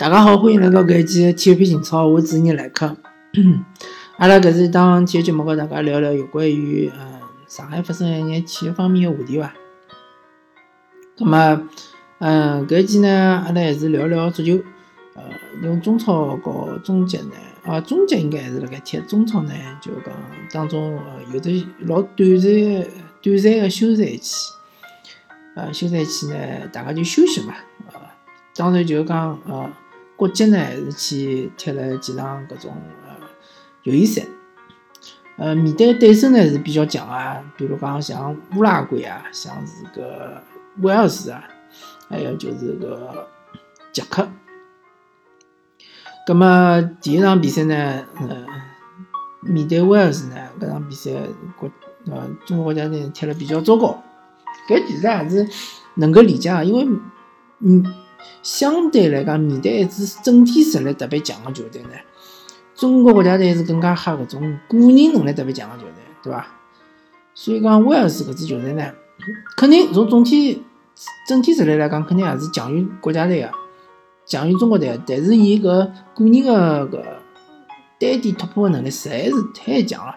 大家好，欢迎来到搿一期体育篇情操，我主持人来客。阿拉搿是一档体育节目，和大家聊聊有关于嗯上海发生一眼体育方面的话题伐。葛末嗯搿一期呢，阿拉还是聊聊足球。呃，因为中超和中甲呢，啊中甲应该还是辣盖踢，中超呢就讲当中呃有的老短暂短暂的休赛期。呃休赛期呢，大家就休息嘛。呃，当然就讲呃。国际呢还是去踢了几场搿种呃友谊赛，呃面对对手呢是比较强啊，比如讲像乌拉圭啊，像是个威尔士啊，还有就是个捷克。葛么第一场比赛呢，呃面对威尔士呢，搿场比赛国呃中国国家队踢了比较糟糕，搿其实还是能够理解啊，因为嗯。相对来讲，面对一支整体实力特别强的球队呢，中国国家队是更加吓搿种个人能力特别强的球队，对伐？所以讲威尔士搿支球队呢，肯定从总体整体实力来讲，肯定还是强于国家队的，强于中国队。但是伊搿个人的搿单点突破的能力实在是太强了。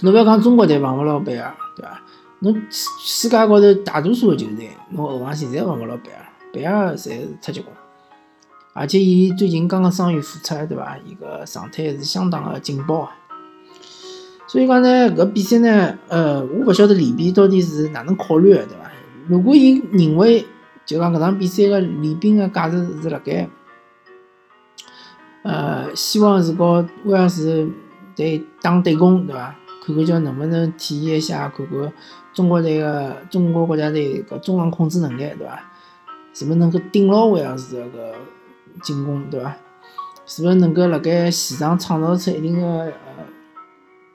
侬覅讲中国队防勿牢贝尔，对伐？侬世界高头大多数的球队，侬后防线侪防勿牢贝尔。贝尔侪是太结棍，而且伊最近刚刚伤愈复出，对伐？伊个状态是相当的劲爆啊。所以讲呢，搿比赛呢，呃，我勿晓得里边到底是哪能考虑的，对伐？如果伊认为就讲搿场比赛个里边个价值是辣盖，呃，希望是和威尔士队打对攻，对伐？看看叫能不能体验一下，看看中国队个中国国家队个中场控制能力，对伐？是勿是能够顶牢威尔士个进攻，对伐？是勿是能够辣盖前场创造出一定的呃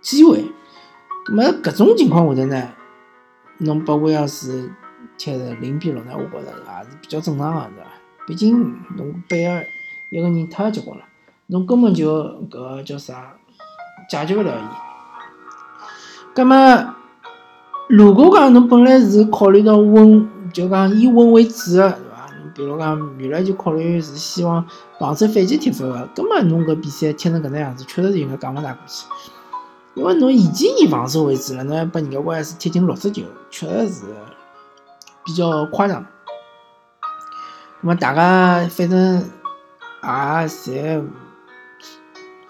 机会？咁么搿种情况下头呢，侬把威尔士踢成零比六呢？我觉着也是比较正常个，对伐？毕竟侬贝尔一个人太结棍了，侬根本就搿叫啥解决勿了伊。咁么如果讲侬本来是考虑到稳，就讲以稳为主个。比如讲，原来就考虑是希望防守反击踢法个，根本侬搿比赛踢成搿能样子，确实是应该讲勿大过去。因为侬已经以防守为主了，侬还把人家威尔士踢进六十球，确实是比较夸张。那么大家反正也侪，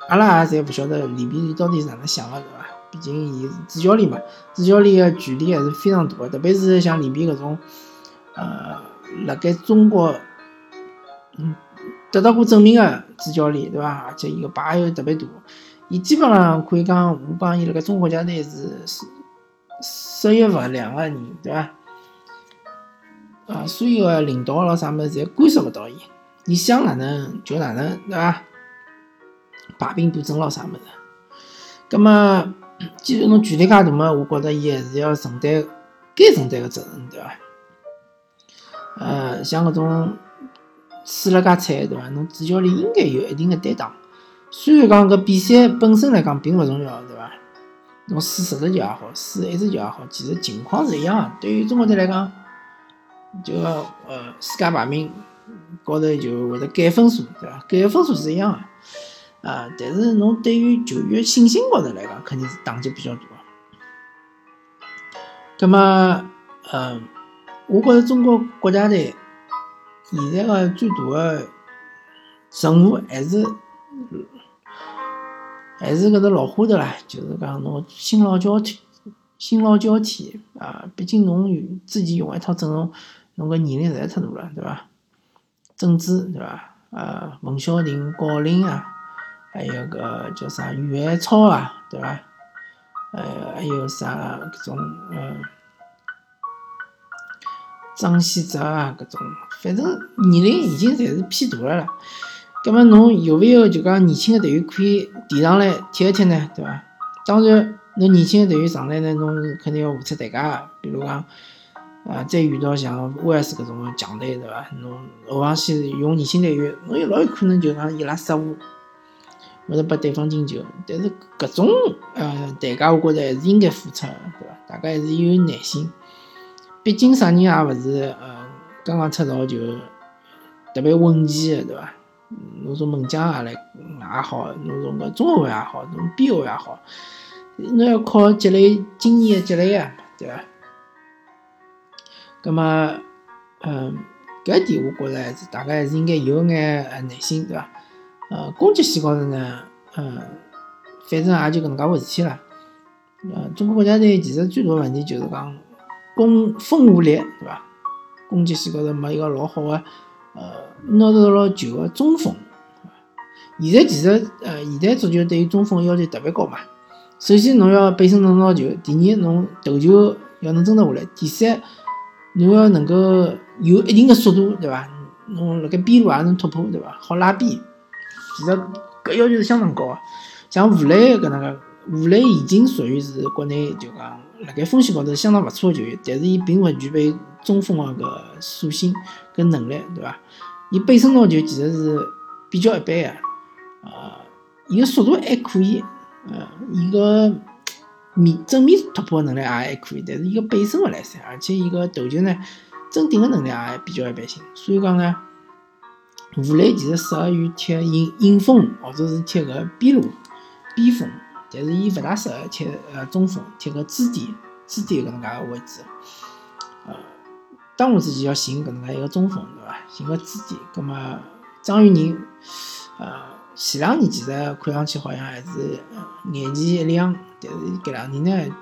阿拉也侪勿晓得里边到底是哪能想个，对伐？毕竟伊是主教练嘛，主教练个权力还是非常大个，特别是像里边搿种，呃。辣盖中国，嗯，得到过证明的主教练，对伐？而且伊个牌又特别大，伊基本上可以讲，我帮伊辣盖中国国家队是涉约勿两个人，对伐？啊，所有个领导咯啥物事，侪干涉勿到伊，伊想哪能就哪能，对伐？排兵布阵咯啥物事，葛末既然侬权力介大嘛，我觉着伊还是要承担该承担个责任，对伐？呃，像搿种输了介惨，对伐？侬主教练应该有一定的担当。虽然讲搿比赛本身来讲并勿重要，对伐？侬输十十球也好，输一只球也好，其实情况是一样。对于中国队来讲，就呃世界排名高头就会得减分数，对伐？减分数是一样的。啊，但是侬对于球员信心高头来讲，肯定是打击比较大。葛末，嗯。我觉着中国国家队现在个最大的任务还是还是搿只老花头啦，就是讲侬新老交替，新老交替啊！毕竟侬自己用一套阵容，侬个年龄实在太大了，对伐？郑智对伐？啊，文小婷、郜林啊，还有个叫啥余海超啊，对伐？呃，还有啥搿种嗯。张稀哲啊，搿种反正年龄已经侪是偏大了啦。葛末侬有勿有就讲年轻的队员可以提上来踢一踢呢？对伐？当然，侬年轻的队员上来呢，侬肯定要付出代价个。比如讲，啊，再遇到像威尔士搿种强队，对伐？侬后防线用年轻队员，侬有老有可能就讲伊拉失误，或者拨对方进球。但是搿种呃代价，我觉着还是应该付出，对伐？大家还是要有耐心。毕竟啥人也勿是，呃，刚刚出道就特别稳健的，对伐？侬从门将也来也好，侬从个中后卫也好，侬边后卫也好，侬要靠积累经验积累啊，对伐？葛么，嗯，搿点我觉着还是大家还是应该有眼耐心，对伐？呃，攻击线高头呢，嗯，反正也就搿能介回事体了。呃，中国国家队其实最大问题就是讲攻锋无力，对伐？攻击线高头没一个老好的，呃，拿得老球的中锋。现在其实，呃，现代足球对于中锋要求特别高嘛。首先，侬要背身能拿球；第二，侬投球要能争得下来；第三，侬要能够有一定的速度，对伐？侬辣盖边路也能突破，对伐？好拉边。其实搿要求是相当高个。像吴磊搿能介，吴磊已经属于是国内就讲辣盖锋线高头相当勿错个球员，但是伊并勿具备中锋个搿属性跟能力，对伐？伊背身拿球其实是比较一般个。呃，伊个速度还可以，呃，伊个面正面突破能力也还可以，但是伊个背身勿来三，而且伊个投球呢，争顶个能力也比较一般性，所以讲呢，吴磊其实适合于踢引引锋或者是踢个边路边锋，但是伊勿大适合踢呃中锋，踢个支点支点搿能介个位置，呃，当务之急要寻搿能介一个中锋，对伐？寻个支点，葛末张玉宁，呃。前两年其实看上去好像还是眼前一亮，但是搿两年呢，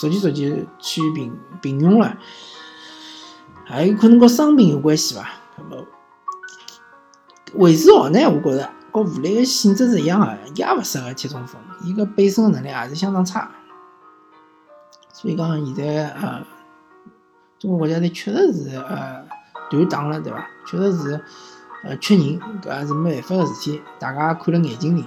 逐渐逐渐趋于平平庸了，还有可能跟伤病有关系伐？那么韦世豪呢？我觉着跟吴磊个性质是一样个，也勿适合踢中锋，伊个背身能力也是相当差，所以讲现在呃，中国国家队确实是呃断档了，对伐？确实是。呃，缺人，搿也是没办法个事体，大家看了眼睛里。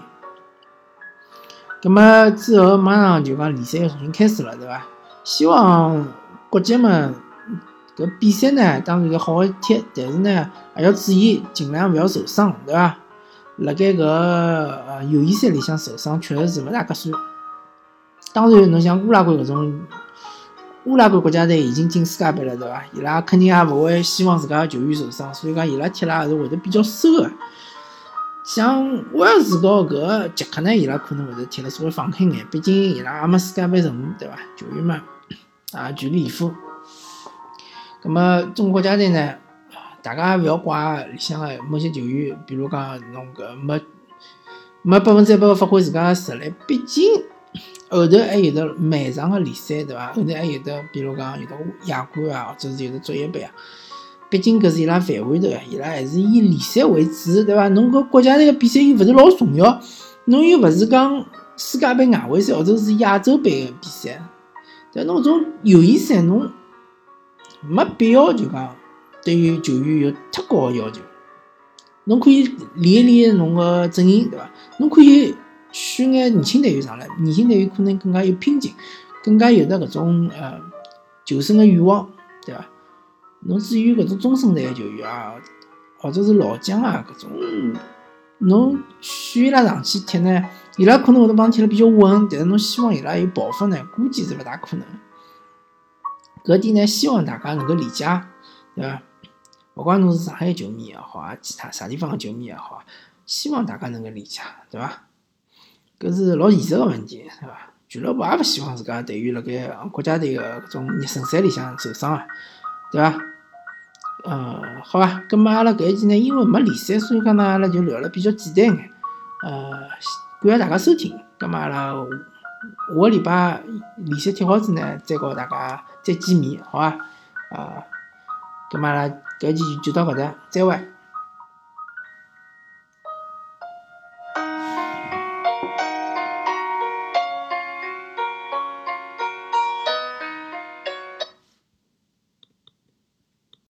葛末之后马上就讲联赛要重新开始了，对伐？希望国脚们搿比赛呢，当然要好好踢，但是呢，还要注意，尽量勿要受伤，对伐？辣盖搿呃友谊赛里向受伤，确实是勿大合算。当然，侬像乌拉圭搿种。乌拉圭国家队已经进世界杯了，对伐？伊拉肯定也勿会希望自家球员受伤，所以讲伊拉踢了还是会得比较收个。像威尔士和搿个捷克呢，伊拉可能会得踢得稍微放开眼，毕竟伊拉也没世界杯任务，对伐？球员嘛，啊，全力以赴。葛末中国国家队呢，大家勿要怪里向个某些球员，比如讲侬搿没没百分之一百发挥自家实力，毕竟。后头还有的漫长个联赛，对伐？后头还有的，比如讲有的亚冠啊，或者是有的职业杯啊。毕竟搿是伊拉范围头，伊拉还是以联赛为主，对伐？侬搿国家队个比赛又勿是老重要，侬又勿是讲世界杯外围赛或者是亚洲杯个比赛，但侬种友谊赛侬没必要就讲对于球员有太高个要求。侬可以练一练侬个阵型，对伐？侬可以。选眼年轻队员上来，年轻队员可能更加有拼劲，更加有的搿种呃求胜的欲望，对伐？侬至于搿种中生代的球员啊，或者是老将啊，搿种侬选伊拉上去踢呢，伊拉可能会得帮踢得比较稳，但是侬希望伊拉有爆发呢，估计是勿大可能。搿点呢，希望大家能够理解，对伐？勿管侬是上海球迷也好啊，其他啥地方的球迷也好，希望大家能够理解，对伐？搿是老现实个问题，对伐？俱乐部也勿希望自家队员辣盖国家队个搿种热身赛里向受伤啊，对伐？呃，好伐？葛末阿拉搿一期呢，因为没联赛，所以讲呢，阿拉就聊了比较简单眼。呃，感谢大家收听。葛末阿拉下个礼拜联赛踢好子呢，再告大家再见面，好伐？啊，末阿拉搿期就到搿搭，再会。